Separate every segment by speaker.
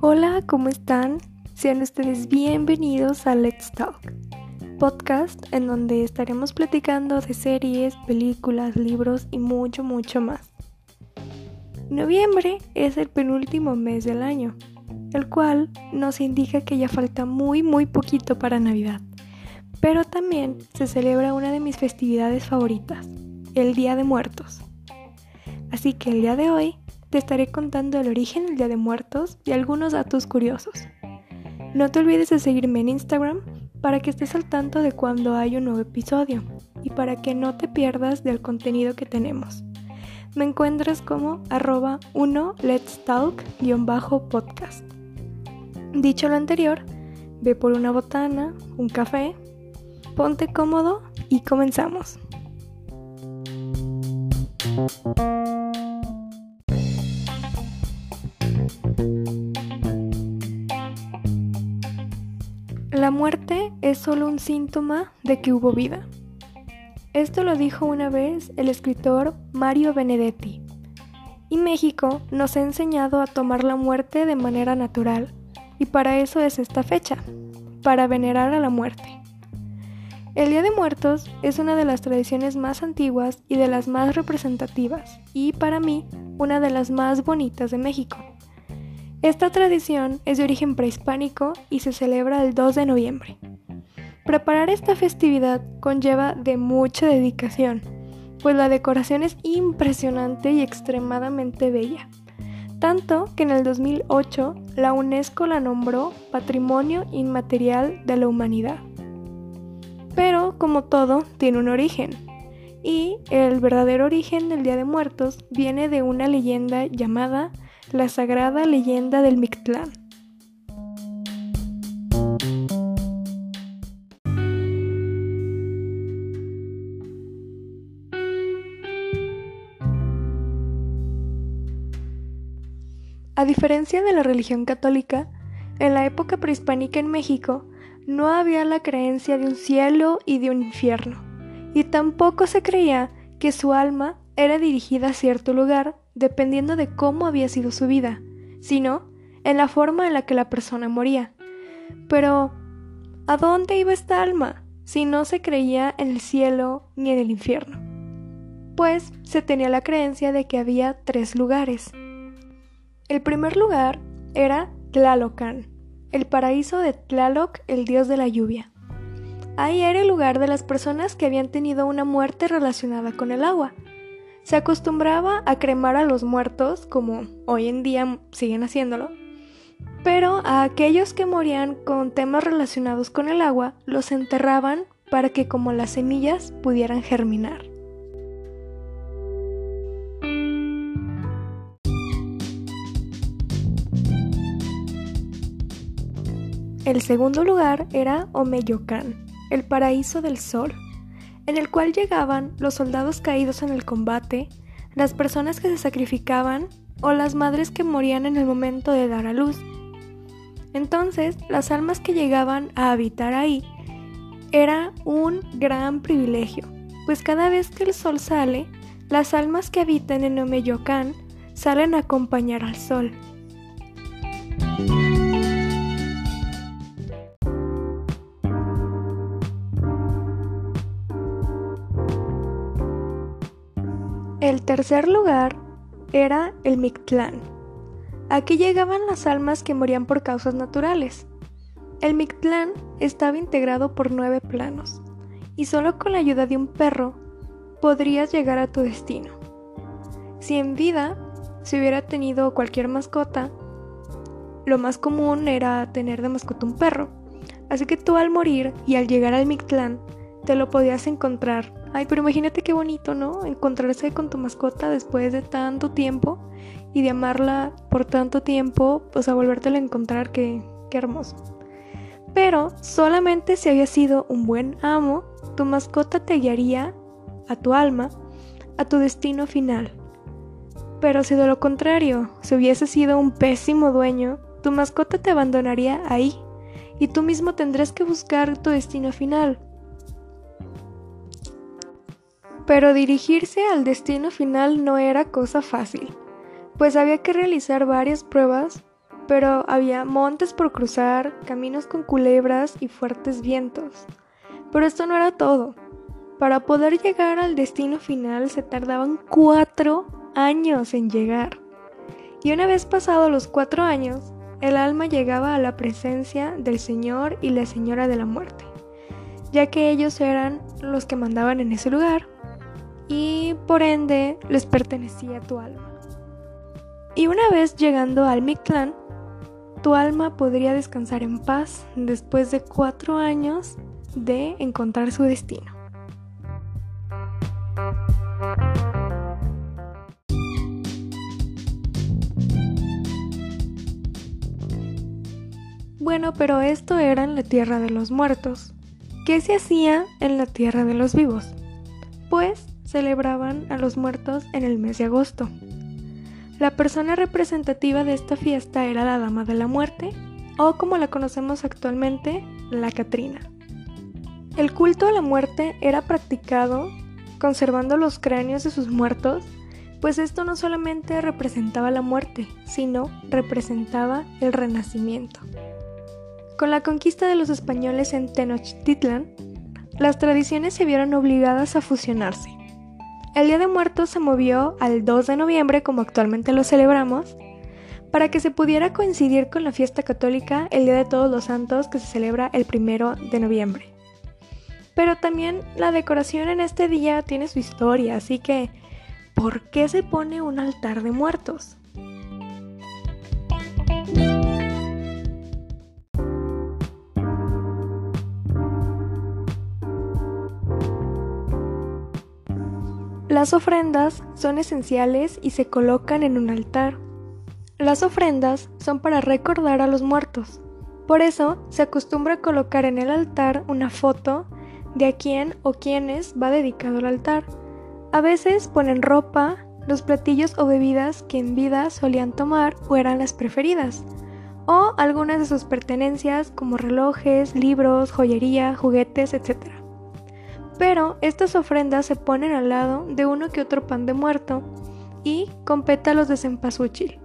Speaker 1: Hola, ¿cómo están? Sean ustedes bienvenidos a Let's Talk, podcast en donde estaremos platicando de series, películas, libros y mucho, mucho más. Noviembre es el penúltimo mes del año, el cual nos indica que ya falta muy, muy poquito para Navidad. Pero también se celebra una de mis festividades favoritas, el Día de Muertos. Así que el día de hoy te estaré contando el origen del Día de Muertos y algunos datos curiosos. No te olvides de seguirme en Instagram para que estés al tanto de cuando hay un nuevo episodio y para que no te pierdas del contenido que tenemos. Me encuentras como arroba 1 let's talk-podcast. Dicho lo anterior, ve por una botana, un café, ponte cómodo y comenzamos. La muerte es solo un síntoma de que hubo vida. Esto lo dijo una vez el escritor Mario Benedetti. Y México nos ha enseñado a tomar la muerte de manera natural, y para eso es esta fecha, para venerar a la muerte. El Día de Muertos es una de las tradiciones más antiguas y de las más representativas, y para mí, una de las más bonitas de México. Esta tradición es de origen prehispánico y se celebra el 2 de noviembre. Preparar esta festividad conlleva de mucha dedicación, pues la decoración es impresionante y extremadamente bella. Tanto que en el 2008 la UNESCO la nombró Patrimonio Inmaterial de la Humanidad. Como todo, tiene un origen. Y el verdadero origen del Día de Muertos viene de una leyenda llamada la sagrada leyenda del Mictlán. A diferencia de la religión católica, en la época prehispánica en México no había la creencia de un cielo y de un infierno, y tampoco se creía que su alma era dirigida a cierto lugar dependiendo de cómo había sido su vida, sino en la forma en la que la persona moría. Pero, ¿a dónde iba esta alma si no se creía en el cielo ni en el infierno? Pues se tenía la creencia de que había tres lugares. El primer lugar era Tlalocan, el paraíso de Tlaloc, el dios de la lluvia. Ahí era el lugar de las personas que habían tenido una muerte relacionada con el agua, se acostumbraba a cremar a los muertos, como hoy en día siguen haciéndolo, pero a aquellos que morían con temas relacionados con el agua los enterraban para que como las semillas pudieran germinar. El segundo lugar era Omeyocan, el paraíso del sol en el cual llegaban los soldados caídos en el combate, las personas que se sacrificaban o las madres que morían en el momento de dar a luz. Entonces, las almas que llegaban a habitar ahí era un gran privilegio, pues cada vez que el sol sale, las almas que habitan en Omeyocan salen a acompañar al sol. Tercer lugar era el Mictlán. Aquí llegaban las almas que morían por causas naturales. El Mictlán estaba integrado por nueve planos, y solo con la ayuda de un perro podrías llegar a tu destino. Si en vida se hubiera tenido cualquier mascota, lo más común era tener de mascota un perro, así que tú al morir y al llegar al Mictlán te lo podías encontrar Ay, pero imagínate qué bonito, ¿no? Encontrarse con tu mascota después de tanto tiempo y de amarla por tanto tiempo, pues a volvértela a encontrar, qué, qué hermoso. Pero solamente si había sido un buen amo, tu mascota te guiaría a tu alma, a tu destino final. Pero si de lo contrario, si hubiese sido un pésimo dueño, tu mascota te abandonaría ahí y tú mismo tendrás que buscar tu destino final Pero dirigirse al destino final no era cosa fácil, pues había que realizar varias pruebas, pero había montes por cruzar, caminos con culebras y fuertes vientos. Pero esto no era todo. Para poder llegar al destino final se tardaban cuatro años en llegar. Y una vez pasados los cuatro años, el alma llegaba a la presencia del Señor y la Señora de la Muerte, ya que ellos eran los que mandaban en ese lugar y por ende les pertenecía tu alma. Y una vez llegando al Mictlán, tu alma podría descansar en paz después de cuatro años de encontrar su destino. Bueno, pero esto era en la tierra de los muertos. ¿Qué se hacía en la tierra de los vivos? Pues celebraban a los muertos en el mes de agosto. La persona representativa de esta fiesta era la Dama de la Muerte, o como la conocemos actualmente, la Catrina. El culto a la muerte era practicado conservando los cráneos de sus muertos, pues esto no solamente representaba la muerte, sino representaba el renacimiento. Con la conquista de los españoles en Tenochtitlan, las tradiciones se vieron obligadas a fusionarse. El Día de Muertos se movió al 2 de noviembre, como actualmente lo celebramos, para que se pudiera coincidir con la fiesta católica el Día de Todos los Santos, que se celebra el 1 de noviembre. Pero también la decoración en este día tiene su historia, así que, ¿por qué se pone un altar de muertos? Las ofrendas son esenciales y se colocan en un altar. Las ofrendas son para recordar a los muertos. Por eso se acostumbra colocar en el altar una foto de a quién o quiénes va dedicado el altar. A veces ponen ropa, los platillos o bebidas que en vida solían tomar o eran las preferidas, o algunas de sus pertenencias como relojes, libros, joyería, juguetes, etc pero estas ofrendas se ponen al lado de uno que otro pan de muerto y con pétalos de cempasúchil.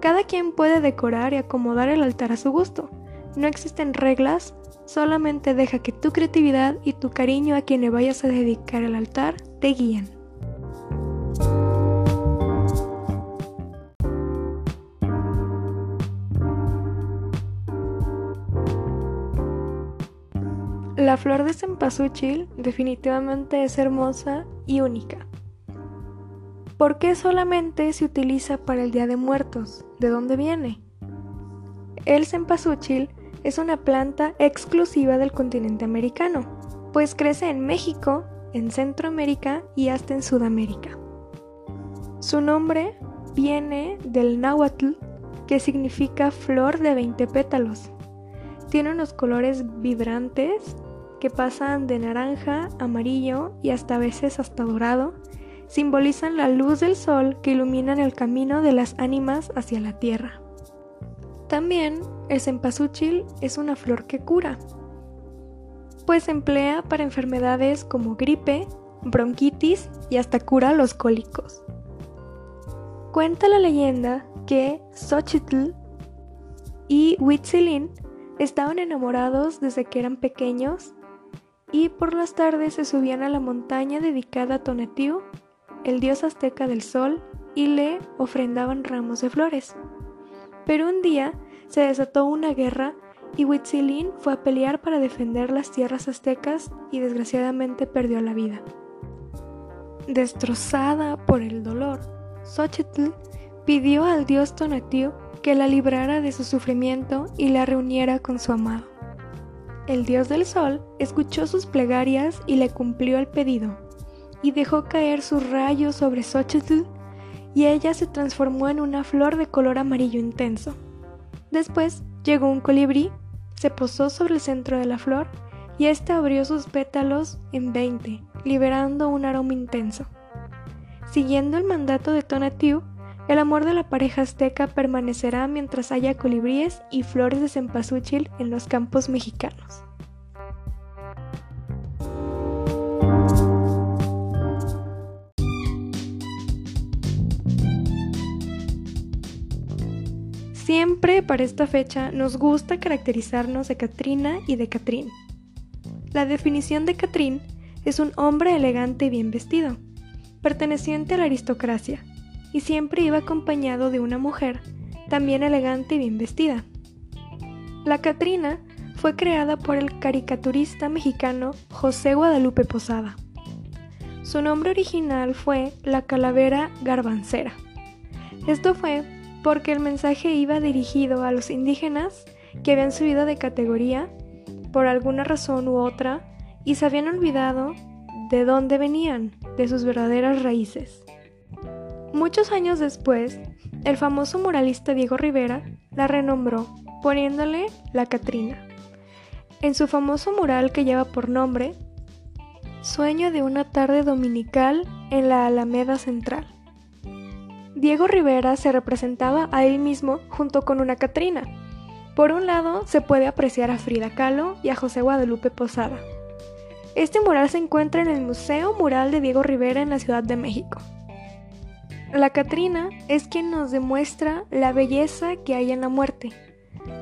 Speaker 1: Cada quien puede decorar y acomodar el altar a su gusto. No existen reglas, solamente deja que tu creatividad y tu cariño a quien le vayas a dedicar el altar te guíen. La flor de cempasúchil definitivamente es hermosa y única. ¿Por qué solamente se utiliza para el Día de Muertos? ¿De dónde viene? El cempasúchil es una planta exclusiva del continente americano, pues crece en México, en Centroamérica y hasta en Sudamérica. Su nombre viene del náhuatl, que significa flor de 20 pétalos. Tiene unos colores vibrantes que pasan de naranja, amarillo y hasta a veces hasta dorado, simbolizan la luz del sol que iluminan el camino de las ánimas hacia la tierra. También el cempasúchil es una flor que cura, pues se emplea para enfermedades como gripe, bronquitis y hasta cura los cólicos. Cuenta la leyenda que Xochitl y Huitzilin estaban enamorados desde que eran pequeños y por las tardes se subían a la montaña dedicada a Tonatiuh, el dios azteca del sol, y le ofrendaban ramos de flores. Pero un día se desató una guerra y Huitzilin fue a pelear para defender las tierras aztecas y desgraciadamente perdió la vida. Destrozada por el dolor, Xochitl pidió al dios Tonatiuh que la librara de su sufrimiento y la reuniera con su amado. El dios del sol escuchó sus plegarias y le cumplió el pedido, y dejó caer sus rayos sobre Xochitl, y ella se transformó en una flor de color amarillo intenso. Después llegó un colibrí, se posó sobre el centro de la flor, y ésta abrió sus pétalos en veinte, liberando un aroma intenso. Siguiendo el mandato de Tonatiuh, el amor de la pareja azteca permanecerá mientras haya colibríes y flores de cempasúchil en los campos mexicanos. Siempre para esta fecha nos gusta caracterizarnos de Catrina y de Catrín. La definición de Catrín es un hombre elegante y bien vestido, perteneciente a la aristocracia, y siempre iba acompañado de una mujer también elegante y bien vestida. La Catrina fue creada por el caricaturista mexicano José Guadalupe Posada. Su nombre original fue la calavera garbancera. Esto fue porque el mensaje iba dirigido a los indígenas que habían subido de categoría por alguna razón u otra y se habían olvidado de dónde venían, de sus verdaderas raíces. Muchos años después, el famoso muralista Diego Rivera la renombró poniéndole la Catrina. En su famoso mural que lleva por nombre Sueño de una tarde dominical en la Alameda Central. Diego Rivera se representaba a él mismo junto con una Catrina. Por un lado se puede apreciar a Frida Kahlo y a José Guadalupe Posada. Este mural se encuentra en el Museo Mural de Diego Rivera en la Ciudad de México. La Catrina es quien nos demuestra la belleza que hay en la muerte.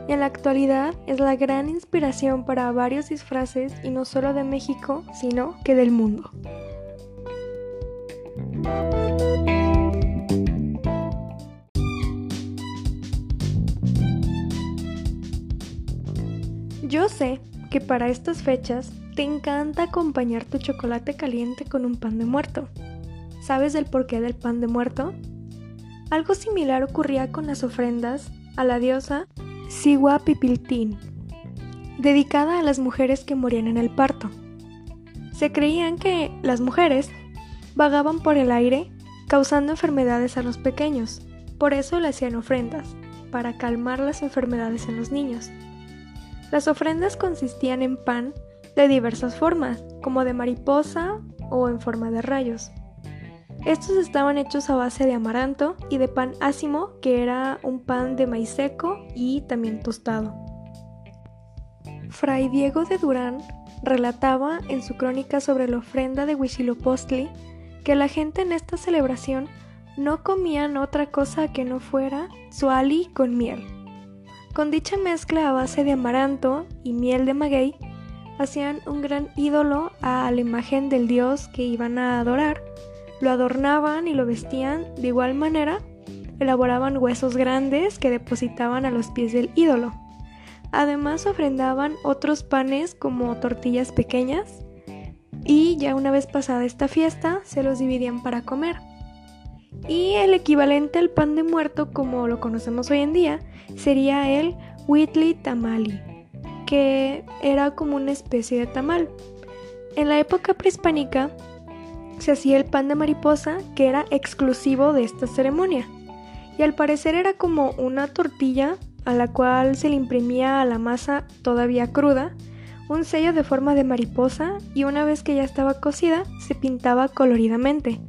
Speaker 1: Y en la actualidad es la gran inspiración para varios disfraces y no solo de México, sino que del mundo. Yo sé que para estas fechas te encanta acompañar tu chocolate caliente con un pan de muerto. ¿Sabes el porqué del pan de muerto? Algo similar ocurría con las ofrendas a la diosa Pipiltín, dedicada a las mujeres que morían en el parto. Se creían que las mujeres vagaban por el aire causando enfermedades a los pequeños, por eso le hacían ofrendas, para calmar las enfermedades en los niños. Las ofrendas consistían en pan de diversas formas, como de mariposa o en forma de rayos. Estos estaban hechos a base de amaranto y de pan ácimo, que era un pan de maíz seco y también tostado. Fray Diego de Durán relataba en su crónica sobre la ofrenda de Huitzilopochtli que la gente en esta celebración no comían otra cosa que no fuera suali con miel. Con dicha mezcla a base de amaranto y miel de maguey, hacían un gran ídolo a la imagen del dios que iban a adorar, lo adornaban y lo vestían de igual manera, elaboraban huesos grandes que depositaban a los pies del ídolo. Además ofrendaban otros panes como tortillas pequeñas y ya una vez pasada esta fiesta se los dividían para comer. Y el equivalente al pan de muerto como lo conocemos hoy en día sería el Whitley Tamali, que era como una especie de tamal. En la época prehispánica se hacía el pan de mariposa que era exclusivo de esta ceremonia. Y al parecer era como una tortilla a la cual se le imprimía a la masa todavía cruda un sello de forma de mariposa y una vez que ya estaba cocida se pintaba coloridamente.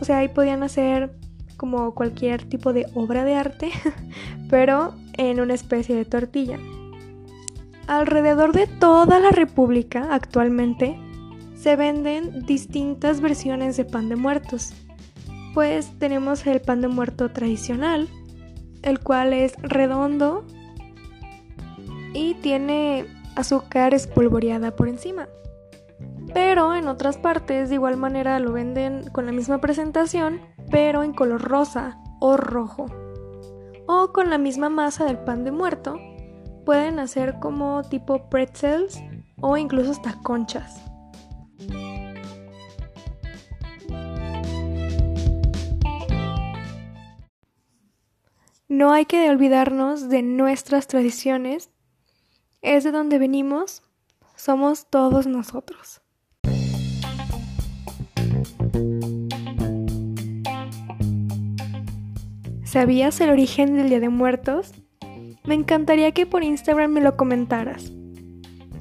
Speaker 1: O sea, ahí podían hacer como cualquier tipo de obra de arte, pero en una especie de tortilla. Alrededor de toda la República actualmente se venden distintas versiones de pan de muertos. Pues tenemos el pan de muerto tradicional, el cual es redondo y tiene azúcar espolvoreada por encima. Pero en otras partes de igual manera lo venden con la misma presentación, pero en color rosa o rojo. O con la misma masa del pan de muerto, pueden hacer como tipo pretzels o incluso hasta conchas. No hay que olvidarnos de nuestras tradiciones. Es de donde venimos. Somos todos nosotros. ¿Sabías el origen del Día de Muertos? Me encantaría que por Instagram me lo comentaras.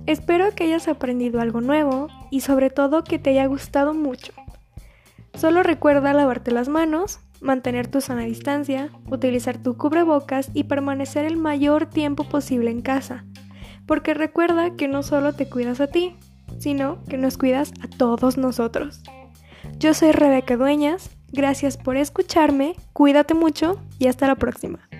Speaker 1: Espero que hayas aprendido algo nuevo y sobre todo que te haya gustado mucho. Solo recuerda lavarte las manos, mantener tu sana distancia, utilizar tu cubrebocas y permanecer el mayor tiempo posible en casa. Porque recuerda que no solo te cuidas a ti, sino que nos cuidas a todos nosotros. Yo soy Rebeca Dueñas, gracias por escucharme, cuídate mucho y hasta la próxima.